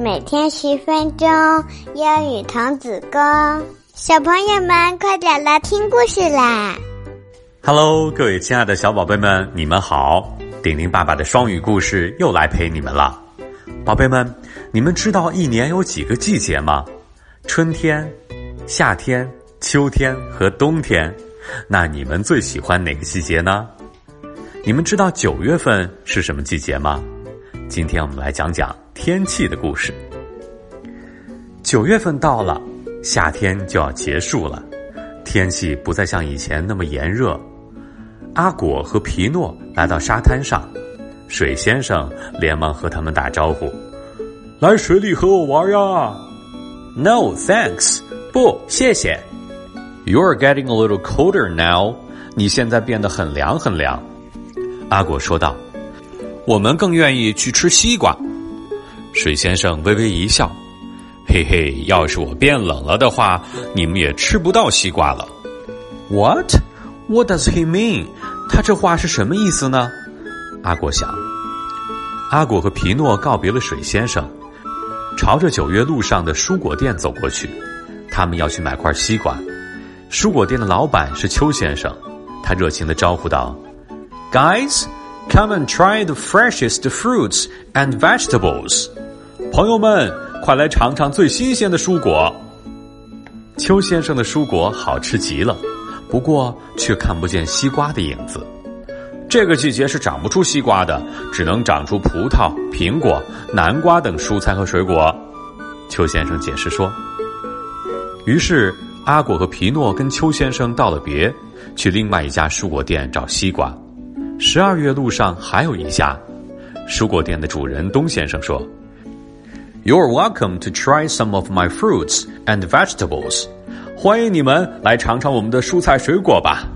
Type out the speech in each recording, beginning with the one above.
每天十分钟，英语童子功。小朋友们，快点来听故事啦！Hello，各位亲爱的小宝贝们，你们好！顶顶爸爸的双语故事又来陪你们了。宝贝们，你们知道一年有几个季节吗？春天、夏天、秋天和冬天。那你们最喜欢哪个季节呢？你们知道九月份是什么季节吗？今天我们来讲讲天气的故事。九月份到了，夏天就要结束了，天气不再像以前那么炎热。阿果和皮诺来到沙滩上，水先生连忙和他们打招呼：“来水里和我玩呀！”“No, thanks，不，谢谢。”“You're getting a little colder now，你现在变得很凉很凉。”阿果说道：“我们更愿意去吃西瓜。”水先生微微一笑：“嘿嘿，要是我变冷了的话，你们也吃不到西瓜了。”“What? What does he mean？他这话是什么意思呢？”阿果想。阿果和皮诺告别了水先生，朝着九月路上的蔬果店走过去。他们要去买块西瓜。蔬果店的老板是邱先生，他热情的招呼道。Guys, come and try the freshest fruits and vegetables. 朋友们，快来尝尝最新鲜的蔬果。邱先生的蔬果好吃极了，不过却看不见西瓜的影子。这个季节是长不出西瓜的，只能长出葡萄、苹果、南瓜等蔬菜和水果。邱先生解释说。于是阿果和皮诺跟邱先生道了别，去另外一家蔬果店找西瓜。十二月路上还有一家蔬果店的主人东先生说：“You're welcome to try some of my fruits and vegetables。欢迎你们来尝尝我们的蔬菜水果吧。”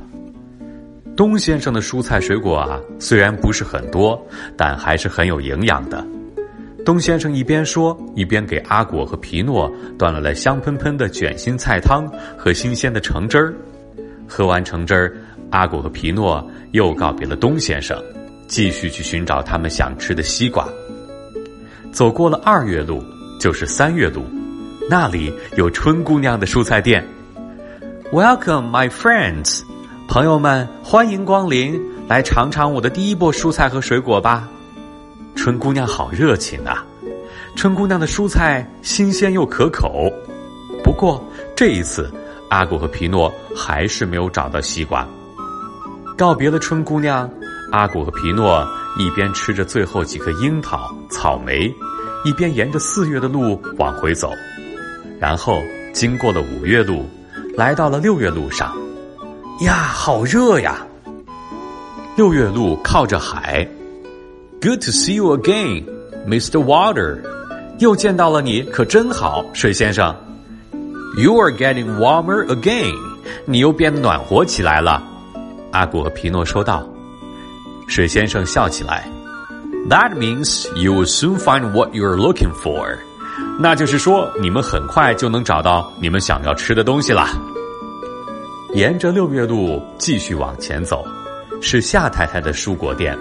东先生的蔬菜水果啊，虽然不是很多，但还是很有营养的。东先生一边说，一边给阿果和皮诺端来了香喷喷的卷心菜汤和新鲜的橙汁儿。喝完橙汁儿。阿果和皮诺又告别了东先生，继续去寻找他们想吃的西瓜。走过了二月路，就是三月路，那里有春姑娘的蔬菜店。Welcome, my friends，朋友们，欢迎光临，来尝尝我的第一波蔬菜和水果吧。春姑娘好热情啊！春姑娘的蔬菜新鲜又可口。不过这一次，阿果和皮诺还是没有找到西瓜。告别了春姑娘，阿古和皮诺一边吃着最后几颗樱桃、草莓，一边沿着四月的路往回走，然后经过了五月路，来到了六月路上。呀，好热呀！六月路靠着海。Good to see you again, Mr. Water。又见到了你，可真好，水先生。You are getting warmer again。你又变暖和起来了。阿古和皮诺说道：“水先生笑起来。That means you will soon find what you're looking for。那就是说，你们很快就能找到你们想要吃的东西了。”沿着六月路继续往前走，是夏太太的蔬果店。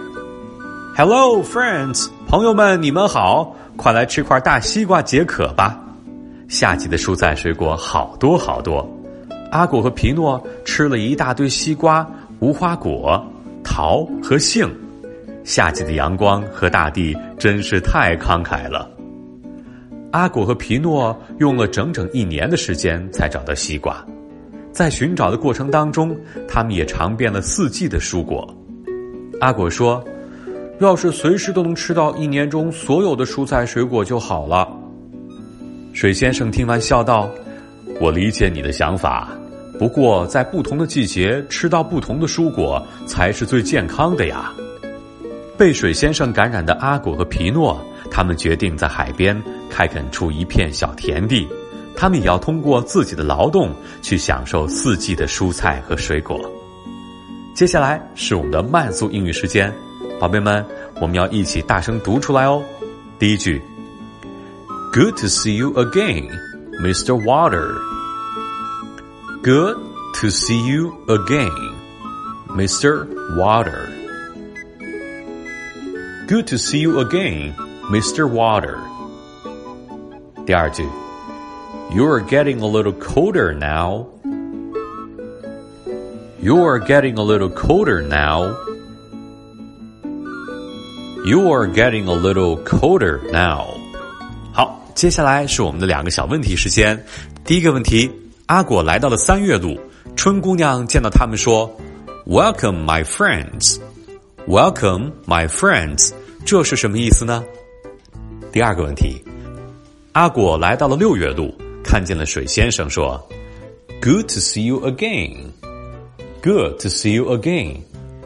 Hello, friends，朋友们，你们好，快来吃块大西瓜解渴吧。夏季的蔬菜水果好多好多。阿果和皮诺吃了一大堆西瓜。无花果、桃和杏，夏季的阳光和大地真是太慷慨了。阿果和皮诺用了整整一年的时间才找到西瓜，在寻找的过程当中，他们也尝遍了四季的蔬果。阿果说：“要是随时都能吃到一年中所有的蔬菜水果就好了。”水先生听完笑道：“我理解你的想法。”不过，在不同的季节吃到不同的蔬果才是最健康的呀。被水先生感染的阿果和皮诺，他们决定在海边开垦出一片小田地，他们也要通过自己的劳动去享受四季的蔬菜和水果。接下来是我们的慢速英语时间，宝贝们，我们要一起大声读出来哦。第一句：Good to see you again, Mr. Water. Good to see you again, Mr. Water. Good to see you again, Mr. Water. 第二句，You're getting a little colder now. You're getting a little colder now. You're getting a little colder now. 好，接下来是我们的两个小问题时间。第一个问题， 阿果来到了三月路，春姑娘见到他们说：“Welcome, my friends. Welcome, my friends。”这是什么意思呢？第二个问题，阿果来到了六月路，看见了水先生，说：“Good to see you again. Good to see you again。”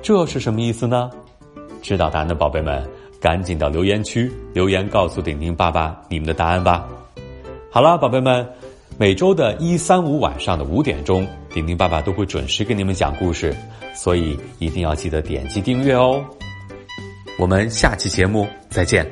这是什么意思呢？知道答案的宝贝们，赶紧到留言区留言告诉顶顶爸爸你们的答案吧。好了，宝贝们，每周的一三五晚上的五点钟，丁丁爸爸都会准时给你们讲故事，所以一定要记得点击订阅哦。我们下期节目再见。